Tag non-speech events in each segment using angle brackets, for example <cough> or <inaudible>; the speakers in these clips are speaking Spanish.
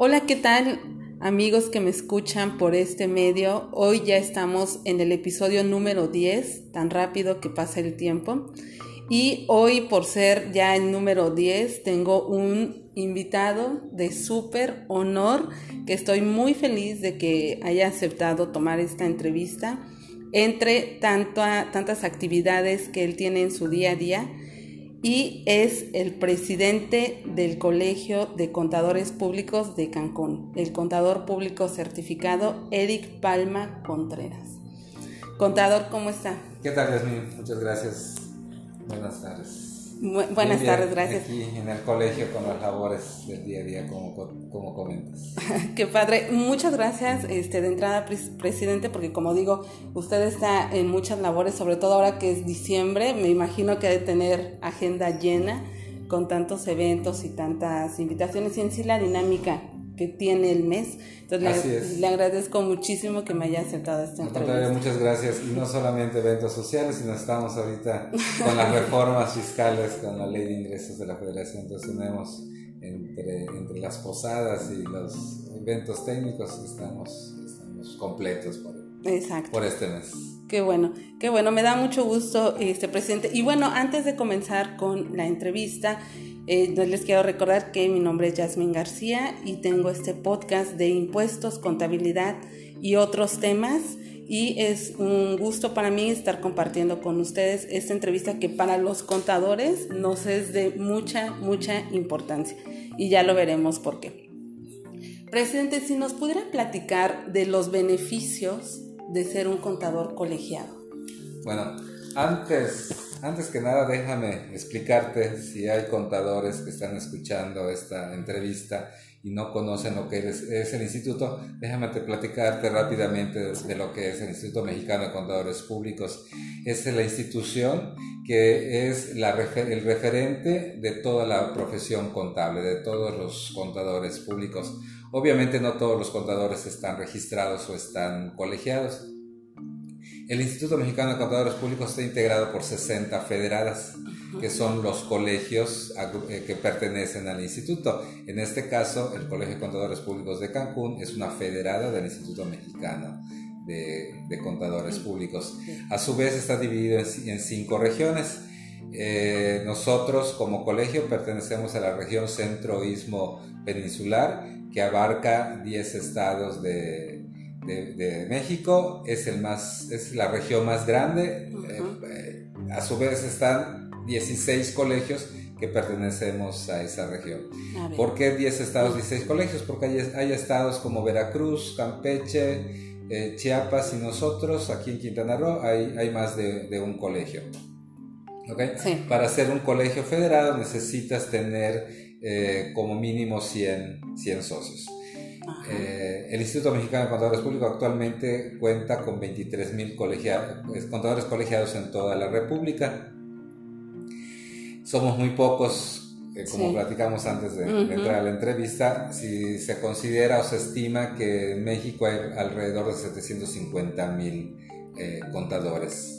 Hola, ¿qué tal amigos que me escuchan por este medio? Hoy ya estamos en el episodio número 10, tan rápido que pasa el tiempo. Y hoy, por ser ya el número 10, tengo un invitado de súper honor que estoy muy feliz de que haya aceptado tomar esta entrevista entre tantas actividades que él tiene en su día a día y es el presidente del Colegio de Contadores Públicos de Cancún, el contador público certificado Eric Palma Contreras. Contador, ¿cómo está? ¿Qué tal? Muchas gracias. Buenas tardes buenas tardes, gracias. Aquí en el colegio con las labores del día a día, como, como comentas. <laughs> Qué padre. Muchas gracias este, de entrada, presidente, porque como digo, usted está en muchas labores, sobre todo ahora que es diciembre. Me imagino que ha de tener agenda llena con tantos eventos y tantas invitaciones y en sí la dinámica que tiene el mes. Entonces le, agradezco muchísimo que me haya aceptado esta entrevista. muchas gracias. Y no solamente eventos sociales, sino estamos ahorita con las reformas fiscales, con la ley de ingresos de la federación. Entonces tenemos entre, entre las posadas y los eventos técnicos, estamos, estamos completos por, por este mes. Qué bueno, qué bueno, me da mucho gusto, este presidente. Y bueno, antes de comenzar con la entrevista, les quiero recordar que mi nombre es Yasmin García y tengo este podcast de impuestos, contabilidad y otros temas. Y es un gusto para mí estar compartiendo con ustedes esta entrevista que para los contadores nos es de mucha, mucha importancia. Y ya lo veremos por qué. Presidente, si nos pudiera platicar de los beneficios de ser un contador colegiado. Bueno, antes antes que nada, déjame explicarte si hay contadores que están escuchando esta entrevista y no conocen lo que es, el instituto, déjame platicarte rápidamente de, lo que es el Instituto Mexicano de Contadores Públicos. Es la institución que es la, el referente de toda la profesión contable, de todos los contadores públicos. Obviamente no todos los contadores están registrados o están colegiados el Instituto Mexicano de Contadores Públicos está integrado por 60 federadas, que son los colegios eh, que pertenecen al instituto. En este caso, el Colegio de Contadores Públicos de Cancún es una federada del Instituto Mexicano de, Contadores Públicos. A su vez está dividido en, cinco regiones. Eh, nosotros como colegio pertenecemos a la región centro-istmo peninsular, que abarca 10 estados de, de, México, es, el más, es la región más grande. Eh, eh, a su vez están 16 colegios que pertenecemos a esa región. ¿Por qué 10 estados, 16 colegios? Porque hay, estados como Veracruz, Campeche, eh, Chiapas y nosotros, aquí en Quintana Roo, hay, hay más de, un colegio. ¿Okay? Para ser un colegio federado necesitas tener como mínimo 100, 100 socios. Eh, el Instituto Mexicano de Contadores Públicos actualmente cuenta con 23.000 pues, contadores colegiados en toda la República. Somos muy pocos, eh, como platicamos antes de, entrar a la entrevista, si se considera o se estima que en México hay alrededor de 750.000 eh, contadores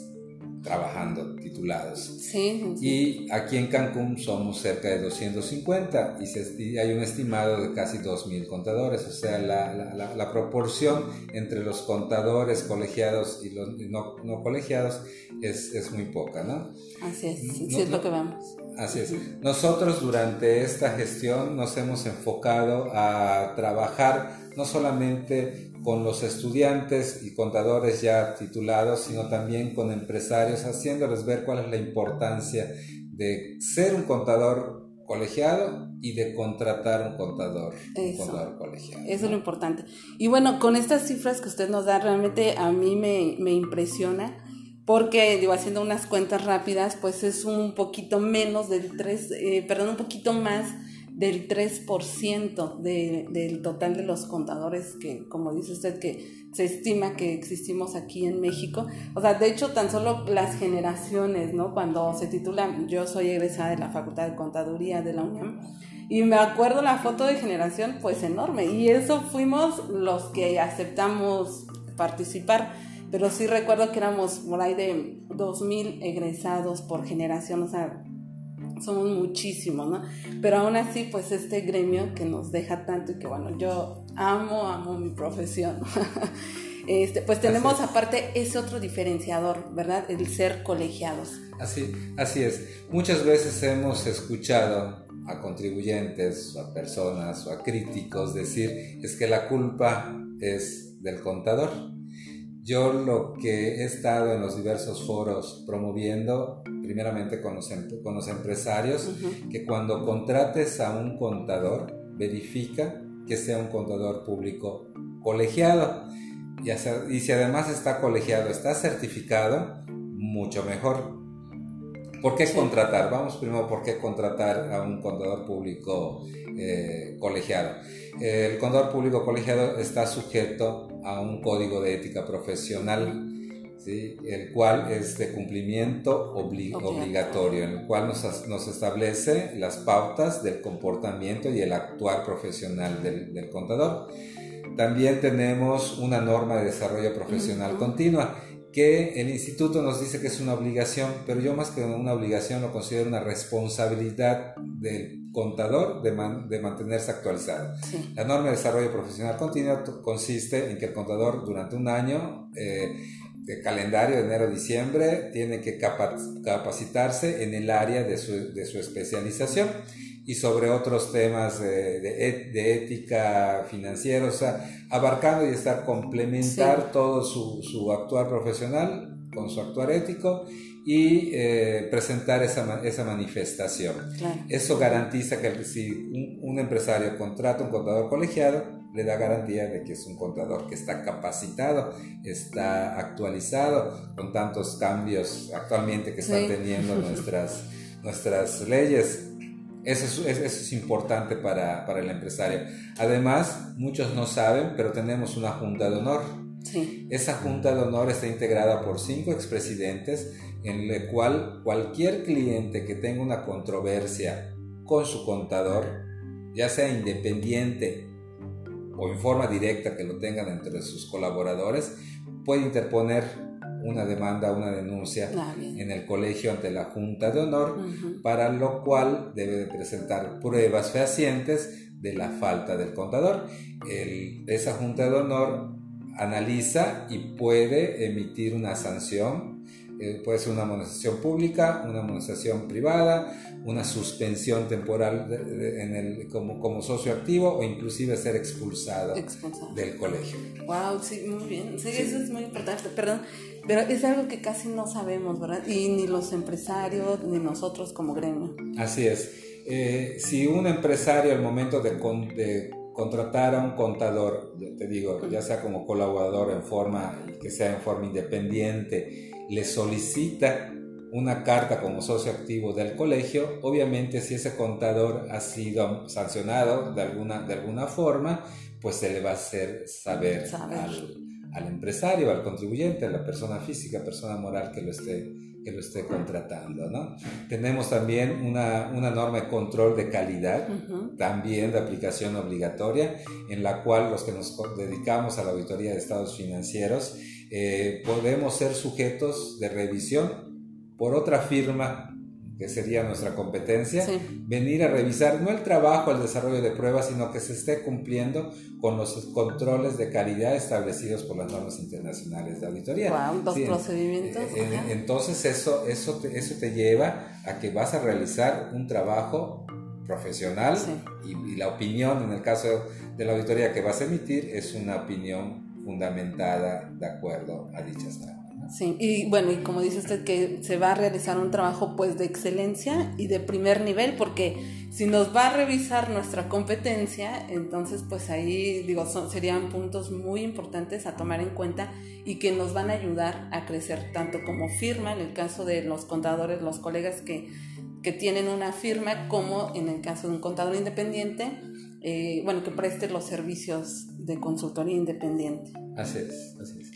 trabajando titulados. Sí, Y aquí en Cancún somos cerca de 250 y se hay un estimado de casi 2.000 contadores, o sea, la, la, la, proporción entre los contadores colegiados y los no, no colegiados es, es, muy poca, ¿no? Así es, sí, es lo que vemos. Así es. Nosotros durante esta gestión nos hemos enfocado a trabajar no solamente con los estudiantes y contadores ya titulados, sino también con empresarios, haciéndoles ver cuál es la importancia de ser un contador colegiado y de contratar un contador, un contador colegiado. Eso es lo importante. Y bueno, con estas cifras que usted nos da, realmente a mí me, me impresiona porque, digo, haciendo unas cuentas rápidas, pues es un poquito menos del 3, eh, perdón, un poquito más del 3% de, del total de los contadores que, como dice usted, que se estima que existimos aquí en México. O sea, de hecho, tan solo las generaciones, ¿no? Cuando se titula, yo soy egresada de la Facultad de Contaduría de la UNAM, y me acuerdo la foto de generación, pues enorme, y eso fuimos los que aceptamos participar pero sí recuerdo que éramos por ahí de 2.000 egresados por generación, o sea, somos muchísimos, ¿no? Pero aún así, pues este gremio que nos deja tanto y que bueno, yo amo, amo mi profesión. <laughs> Este, pues tenemos aparte ese otro diferenciador, ¿verdad? El ser colegiados. Así, así es. Muchas veces hemos escuchado a contribuyentes, a personas, o a críticos decir, es que la culpa es del contador. Yo lo que he estado en los diversos foros promoviendo, primeramente con los, em, con los empresarios, que cuando contrates a un contador, verifica que sea un contador público colegiado. Y, y si además está colegiado, está certificado, mucho mejor. ¿Por qué contratar? Vamos primero, ¿por qué contratar a un contador público eh, colegiado? El contador público colegiado está sujeto a un código de ética profesional, ¿sí? el cual es de cumplimiento obligatorio, en el cual nos, nos, establece las pautas del comportamiento y el actuar profesional del, del contador. También tenemos una norma de desarrollo profesional continua que el instituto nos dice que es una obligación, pero yo más que una obligación lo considero una responsabilidad del contador de, de mantenerse actualizado. La norma de desarrollo profesional continuo consiste en que el contador durante un año, eh, de calendario de enero a diciembre, tiene que capacitarse en el área de su, de su especialización y sobre otros temas de, de, ética financiera, o sea, abarcando y estar complementar todo su, su, actuar profesional con su actuar ético y eh, presentar esa, esa manifestación. Eso garantiza que si un, un, empresario contrata un contador colegiado, le da garantía de que es un contador que está capacitado, está actualizado con tantos cambios actualmente que están teniendo <laughs> nuestras, nuestras leyes eso es, eso es importante para, para, el empresario. Además, muchos no saben, pero tenemos una junta de honor. Sí. Esa junta de honor está integrada por cinco expresidentes, en la cual cualquier cliente que tenga una controversia con su contador, ya sea independiente o en forma directa que lo tengan entre sus colaboradores, puede interponer una demanda, una denuncia ah, en el colegio ante la Junta de Honor, para lo cual debe presentar pruebas fehacientes de la falta del contador. esa Junta de Honor analiza y puede emitir una sanción eh, puede ser una amonestación pública, una amonestación privada, una suspensión temporal en el, como, como socio activo o inclusive ser expulsado, del colegio. Wow, sí, muy bien. Sí, eso es muy importante, perdón, pero es algo que casi no sabemos, ¿verdad? Y ni los empresarios ni nosotros como gremio. Así es. Eh, si un empresario al momento de, de contratar a un contador, te digo, ya sea como colaborador en forma, que sea en forma independiente, le solicita una carta como socio activo del colegio, obviamente si ese contador ha sido sancionado de alguna, de alguna forma, pues se le va a hacer saber, Al, empresario, al contribuyente, a la persona física, persona moral que lo esté, que lo esté contratando. ¿no? Tenemos también una, una, norma de control de calidad, también de aplicación obligatoria, en la cual los que nos dedicamos a la auditoría de estados financieros, eh, podemos ser sujetos de revisión por otra firma que sería nuestra competencia, venir a revisar no el trabajo, el desarrollo de pruebas, sino que se esté cumpliendo con los controles de calidad establecidos por las normas internacionales de auditoría. Wow, procedimientos. Eh, entonces eso, eso, te, eso te lleva a que vas a realizar un trabajo profesional y, y, la opinión, en el caso de la auditoría que vas a emitir, es una opinión fundamentada de acuerdo a dichas normas. Sí, y bueno, y como dice usted que se va a realizar un trabajo pues de excelencia y de primer nivel, porque si nos va a revisar nuestra competencia, entonces pues ahí digo, son, serían puntos muy importantes a tomar en cuenta y que nos van a ayudar a crecer tanto como firma, en el caso de los contadores, los colegas que, que tienen una firma, como en el caso de un contador independiente, eh, bueno, que preste los servicios de consultoría independiente. Así es, así es.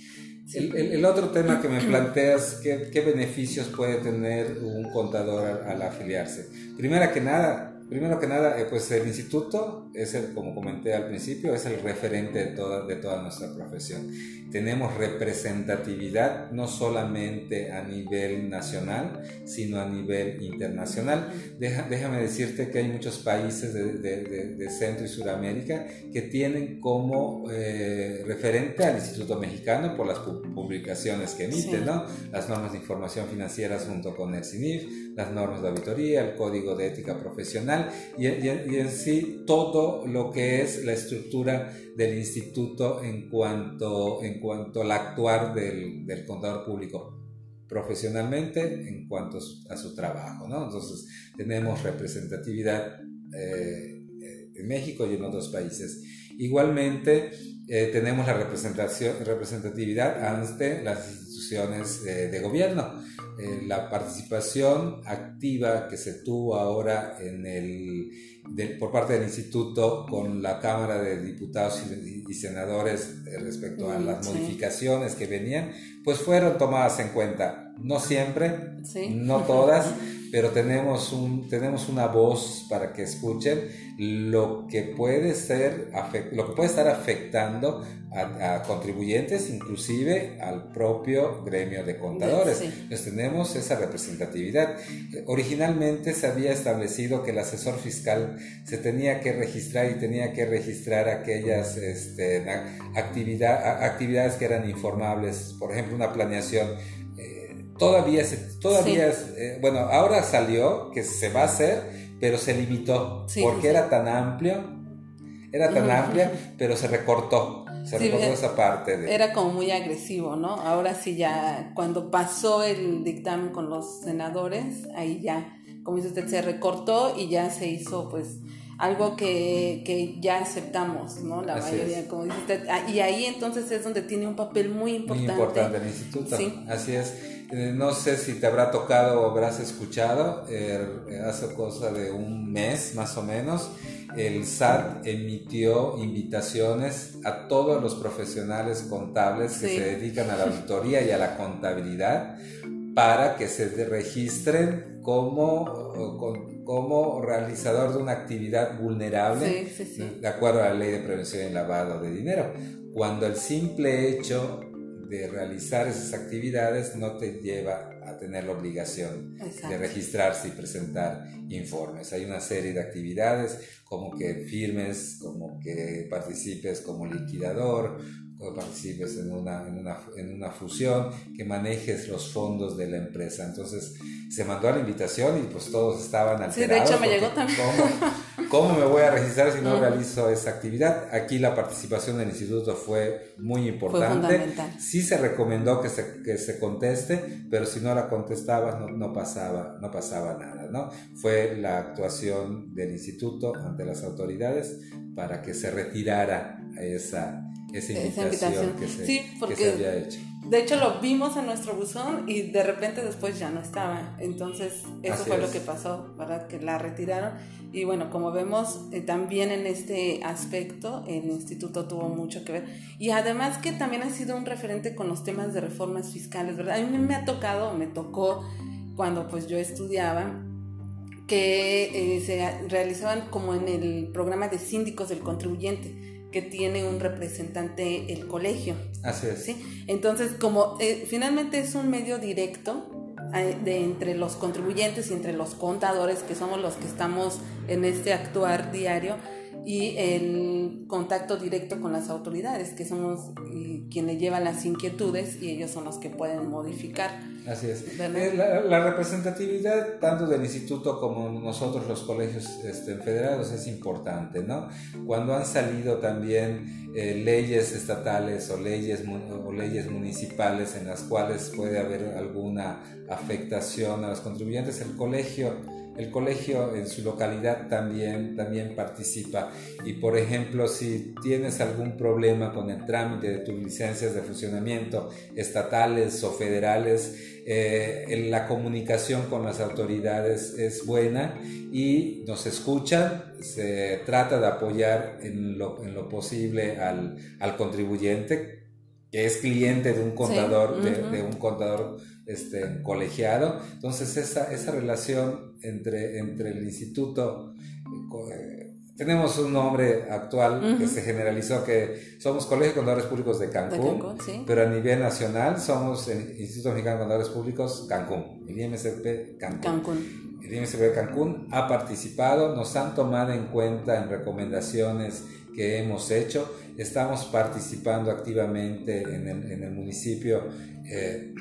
El, otro tema que me planteas, ¿qué, ¿qué, beneficios puede tener un contador al, afiliarse? Primero que nada, primero que nada, eh, pues el instituto es el, como comenté al principio, es el referente de toda, de toda nuestra profesión. Tenemos representatividad no solamente a nivel nacional, sino a nivel internacional. déjame decirte que hay muchos países de, de, Centro y Sudamérica que tienen como eh, referente al Instituto Mexicano por las publicaciones que emite, ¿no? Las normas de información financiera junto con el CINIF, las normas de auditoría, el código de ética profesional y, en sí todo lo que es la estructura del instituto en cuanto, en cuanto al actuar del, del contador público profesionalmente en cuanto a su trabajo. ¿no? Entonces tenemos representatividad eh, en México y en otros países. Igualmente eh, tenemos la representación, representatividad ante las instituciones eh, de gobierno. Eh, la participación activa que se tuvo ahora en el, por parte del instituto con la Cámara de Diputados y, Senadores eh, respecto a mm, las modificaciones que venían, pues fueron tomadas en cuenta. No siempre, no todas, <laughs> pero tenemos, un, tenemos una voz para que escuchen lo que puede, ser, lo que puede estar afectando a, contribuyentes, inclusive al propio gremio de contadores. Entonces tenemos esa representatividad. Originalmente se había establecido que el asesor fiscal se tenía que registrar y tenía que registrar aquellas este, actividades que eran informables, por ejemplo, una planeación todavía, se, todavía eh, bueno, ahora salió que se va a hacer, pero se limitó porque era tan amplio, era tan amplia, pero se recortó. Se recortó esa parte. Era como muy agresivo, ¿no? Ahora sí ya, cuando pasó el dictamen con los senadores, ahí ya, como dice usted, se recortó y ya se hizo pues algo que, que ya aceptamos, ¿no? La mayoría, como dice usted. Ah, y ahí entonces es donde tiene un papel muy importante. Muy importante el instituto. Sí. Así es. Eh, no sé si te habrá tocado o habrás escuchado, eh, hace cosa de un mes más o menos, el SAT emitió invitaciones a todos los profesionales contables que se dedican a la auditoría y a la contabilidad para que se registren como, como realizador de una actividad vulnerable de acuerdo a la ley de prevención y lavado de dinero. Cuando el simple hecho de realizar esas actividades no te lleva a tener la obligación de registrarse y presentar informes. Hay una serie de actividades como que firmes, como que participes como liquidador, o participes en una, en, una, en una fusión, que manejes los fondos de la empresa. Entonces se mandó la invitación y pues todos estaban alterados. Sí, de hecho me llegó también. <laughs> ¿cómo, me voy a registrar si no realizo esa actividad? Aquí la participación del instituto fue muy importante. sí se recomendó que se, que se conteste, pero si no la contestabas no, no, pasaba, no pasaba nada, ¿no? Fue la actuación del instituto ante las autoridades para que se retirara esa esa invitación, Que, se, había hecho. De hecho, lo vimos en nuestro buzón y de repente después ya no estaba. Entonces, eso fue lo que pasó, ¿verdad? Que la retiraron. Y bueno, como vemos, eh, también en este aspecto, el instituto tuvo mucho que ver. Y además que también ha sido un referente con los temas de reformas fiscales, ¿verdad? A mí me ha tocado, me tocó cuando pues yo estudiaba, que eh, se realizaban como en el programa de síndicos del contribuyente que tiene un representante el colegio. Así es. ¿sí? Entonces, como eh, finalmente es un medio directo eh, de entre los contribuyentes y entre los contadores, que somos los que estamos en este actuar diario, y el contacto directo con las autoridades, que somos quienes llevan las inquietudes y ellos son los que pueden modificar. Así es. Eh, la, representatividad tanto del instituto como nosotros los colegios este, federados es importante, ¿no? Cuando han salido también eh, leyes estatales o leyes, o leyes municipales en las cuales puede haber alguna afectación a los contribuyentes, el colegio el colegio en su localidad también, también participa. Y por ejemplo, si tienes algún problema con el trámite de tus licencias de funcionamiento estatales o federales, eh, la comunicación con las autoridades es buena y nos escuchan, se trata de apoyar en lo, en lo posible al, al contribuyente que es cliente de un contador, de, un contador este, colegiado. Entonces esa, esa relación entre, entre el instituto tenemos un nombre actual que se generalizó que somos Colegio de Contadores Públicos de Cancún, pero a nivel nacional somos el Instituto Mexicano de Contadores Públicos Cancún, el IMCP Cancún. Cancún. El IMCP Cancún ha participado, nos han tomado en cuenta en recomendaciones que hemos hecho, estamos participando activamente en el, en el municipio. Eh,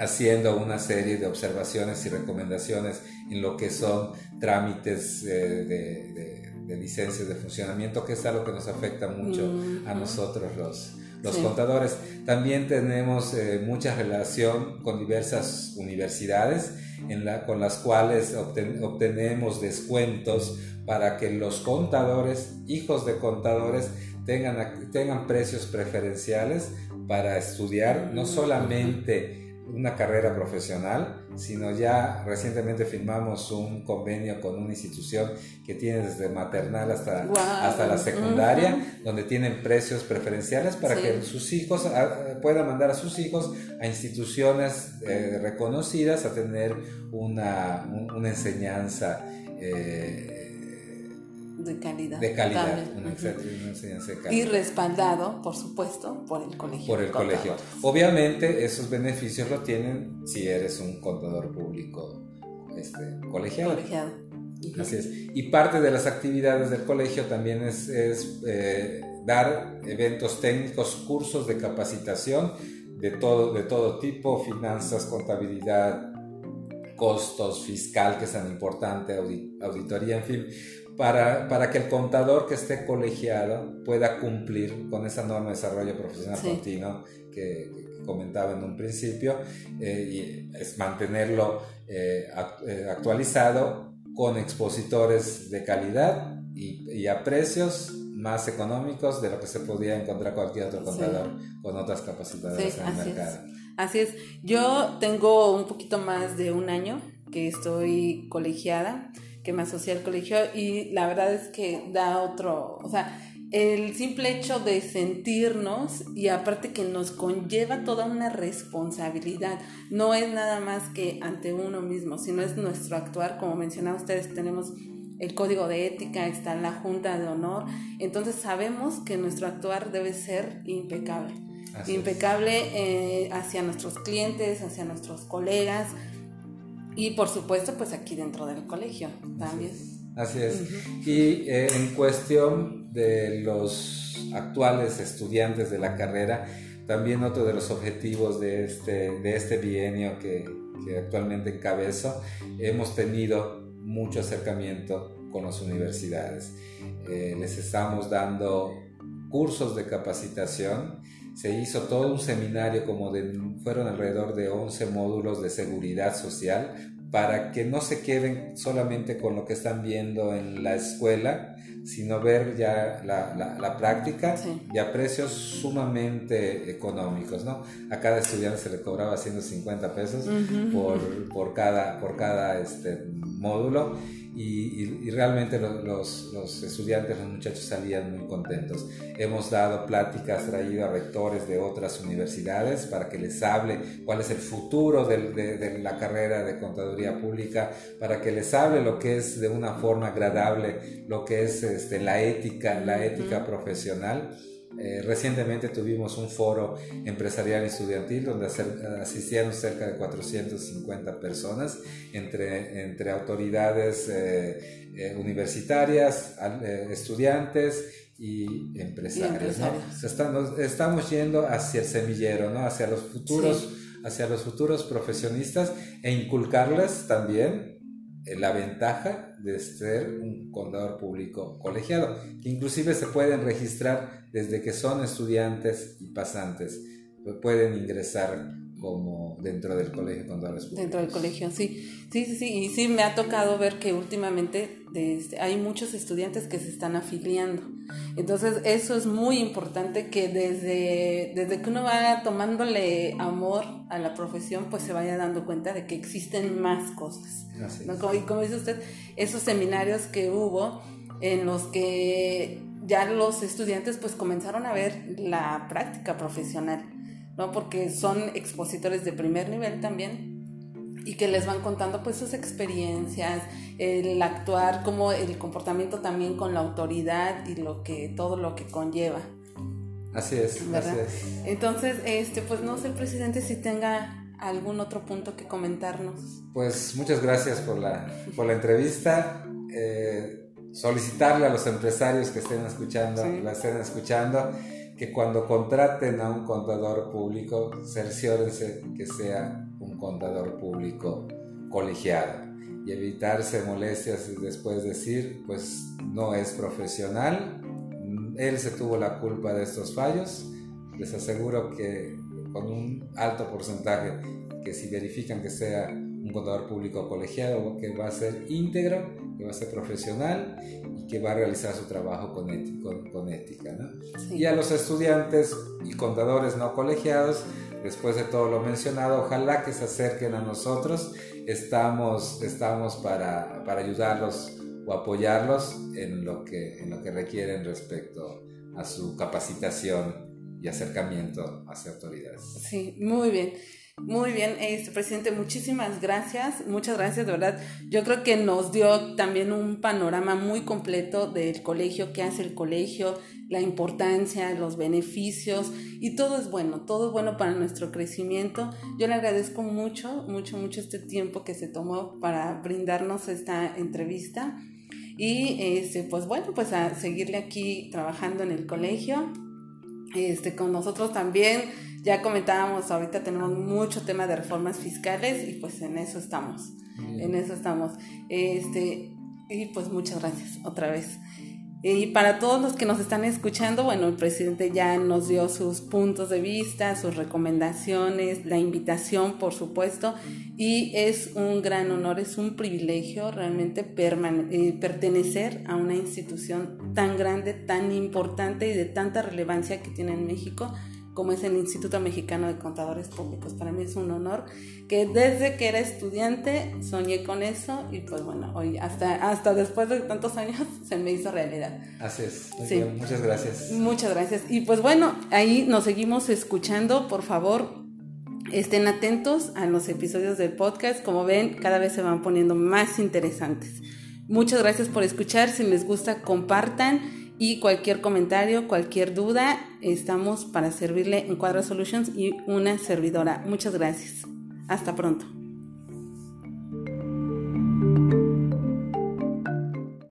haciendo una serie de observaciones y recomendaciones en lo que son trámites eh, de de licencias de funcionamiento, que es algo que nos afecta mucho a nosotros los, los contadores. También tenemos eh, mucha relación con diversas universidades en la, con las cuales obtenemos descuentos para que los contadores, hijos de contadores, tengan, tengan precios preferenciales para estudiar no solamente una carrera profesional, sino ya recientemente firmamos un convenio con una institución que tiene desde maternal hasta, hasta la secundaria, donde tienen precios preferenciales para que sus hijos ah, puedan mandar a sus hijos a instituciones eh, reconocidas a tener una, una enseñanza. Eh, de calidad. De calidad, una, enseñanza de calidad. Y respaldado, por supuesto, por el colegio. Por el colegio. Obviamente, esos beneficios lo tienen si eres un contador público este, colegiado. Colegiado. Así es. Y parte de las actividades del colegio también es, es eh, dar eventos técnicos, cursos de capacitación de todo, de todo tipo, finanzas, contabilidad, costos, fiscal, que es tan importante, auditoría, en fin, para, para, que el contador que esté colegiado pueda cumplir con esa norma de desarrollo profesional continuo que, comentaba en un principio eh, y es mantenerlo eh, eh, actualizado con expositores de calidad y, y, a precios más económicos de lo que se podía encontrar cualquier otro contador con otras capacidades en el mercado. Así es, yo tengo un poquito más de un año que estoy colegiada que me asocié al colegio y la verdad es que da otro, o sea, el simple hecho de sentirnos y aparte que nos conlleva toda una responsabilidad, no es nada más que ante uno mismo, sino es nuestro actuar, como mencionaba ustedes, tenemos el código de ética, está la junta de honor, entonces sabemos que nuestro actuar debe ser impecable, impecable eh, hacia nuestros clientes, hacia nuestros colegas, y por supuesto, pues aquí dentro del colegio también. Así es. Y eh, en cuestión de los actuales estudiantes de la carrera, también otro de los objetivos de este, de este bienio que, que actualmente encabezo, hemos tenido mucho acercamiento con las universidades. Eh, les estamos dando cursos de capacitación se hizo todo un seminario como de, fueron alrededor de 11 módulos de seguridad social para que no se queden solamente con lo que están viendo en la escuela, sino ver ya la, la, práctica y a precios sumamente económicos, ¿no? A cada estudiante se le cobraba 150 pesos por, por, cada, por cada este, módulo y, realmente los, los, estudiantes, los muchachos salían muy contentos. Hemos dado pláticas, traído a rectores de otras universidades para que les hable cuál es el futuro de, de, la carrera de contaduría pública, para que les hable lo que es de una forma agradable, lo que es este, la ética, la ética profesional eh, recientemente tuvimos un foro empresarial estudiantil donde asistieron cerca de 450 personas entre, entre autoridades eh, eh, universitarias, estudiantes y empresarios. estamos, yendo hacia el semillero, ¿no? hacia, los futuros, hacia los futuros profesionistas e inculcarles también la ventaja de ser un contador público colegiado, que inclusive se pueden registrar desde que son estudiantes y pasantes, pueden ingresar como dentro del colegio contadores públicos. Dentro del colegio, sí. Sí, sí, sí. Y sí me ha tocado ver que últimamente desde, hay muchos estudiantes que se están afiliando. Entonces, eso es muy importante que desde, desde que uno va tomándole amor a la profesión, pues se vaya dando cuenta de que existen más cosas. y como dice usted, esos seminarios que hubo en los que ya los estudiantes pues comenzaron a ver la práctica profesional, ¿no? Porque son expositores de primer nivel también y que les van contando pues sus experiencias, el actuar, como el comportamiento también con la autoridad y lo que todo lo que conlleva. Así es, así es. Entonces, este, pues no sé, presidente, si tenga algún otro punto que comentarnos. Pues muchas gracias por la, por la entrevista. Eh, solicitarle a los empresarios que estén escuchando, la estén escuchando, que cuando contraten a un contador público, cerciórense que sea un contador público colegiado. Y evitarse molestias y después decir, pues no es profesional, él se tuvo la culpa de estos fallos, les aseguro que con un alto porcentaje que si verifican que sea un contador público colegiado, que va a ser íntegro, que va a ser profesional y que va a realizar su trabajo con, con, ética. Y a los estudiantes y contadores no colegiados, después de todo lo mencionado, ojalá que se acerquen a nosotros. Estamos, estamos para, para ayudarlos o apoyarlos en lo, que, en lo que requieren respecto a su capacitación y acercamiento hacia autoridades. Sí, muy bien. Muy bien, este presidente, muchísimas gracias, muchas gracias, de verdad. Yo creo que nos dio también un panorama muy completo del colegio, qué hace el colegio, la importancia, los beneficios y todo es bueno, todo es bueno para nuestro crecimiento. Yo le agradezco mucho, mucho, mucho este tiempo que se tomó para brindarnos esta entrevista y este, pues bueno, pues a seguirle aquí trabajando en el colegio, este, con nosotros también ya comentábamos, ahorita tenemos mucho tema de reformas fiscales y pues en eso estamos. En eso estamos. Este, y pues muchas gracias otra vez. Y para todos los que nos están escuchando, bueno, el presidente ya nos dio sus puntos de vista, sus recomendaciones, la invitación, por supuesto, y es un gran honor, es un privilegio realmente eh, pertenecer a una institución tan grande, tan importante y de tanta relevancia que tiene en México como es el Instituto Mexicano de Contadores Públicos. Para mí es un honor que desde que era estudiante soñé con eso y pues bueno, hoy hasta, hasta después de tantos años <laughs> se me hizo realidad. Así es. Muchas gracias. Muchas gracias. Y pues bueno, ahí nos seguimos escuchando. Por favor, estén atentos a los episodios del podcast. Como ven, cada vez se van poniendo más interesantes. Muchas gracias por escuchar. Si les gusta, compartan y cualquier comentario, cualquier duda, estamos para servirle en Cuadra Solutions y una servidora. Muchas gracias. Hasta pronto.